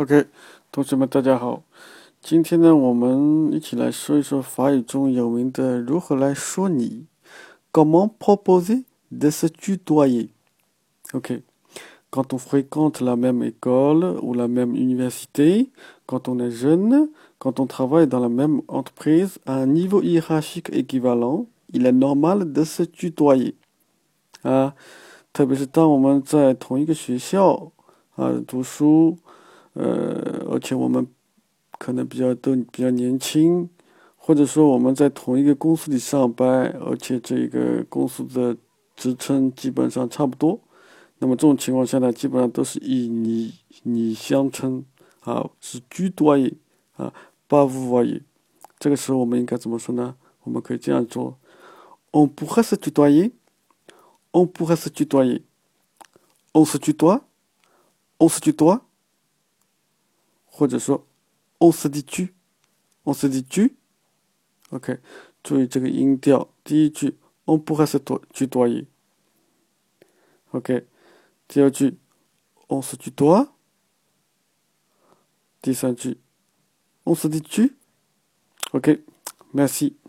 OK，同学们，大家好。今天呢，我们一起来说一说法语中有名的如何来说你。Comment proposer de se tutoyer? OK. Quand on fréquente la même école ou la même université, quand on est jeune, quand on travaille dans la même entreprise à un niveau hiérarchique équivalent, il est normal de se tutoyer. 啊，特别是当我们在同一个学校啊读书。 呃，而且我们可能比较都比较年轻，或者说我们在同一个公司里上班，而且这个公司的职称基本上差不多，那么这种情况下呢，基本上都是以你你相称啊，是居多也啊，不无也。这个时候我们应该怎么说呢？我们可以这样做：On p o u r r a se tutoyer，On p o u r r a se tutoyer，On se tutoie，On se tutoie。或者说，ons dit tu，on se dit tu，OK，注意这个音调。第一句，on pourrait se tutoyer，OK，第二句 on se t u o 第三句，on se dit tu，OK，merci。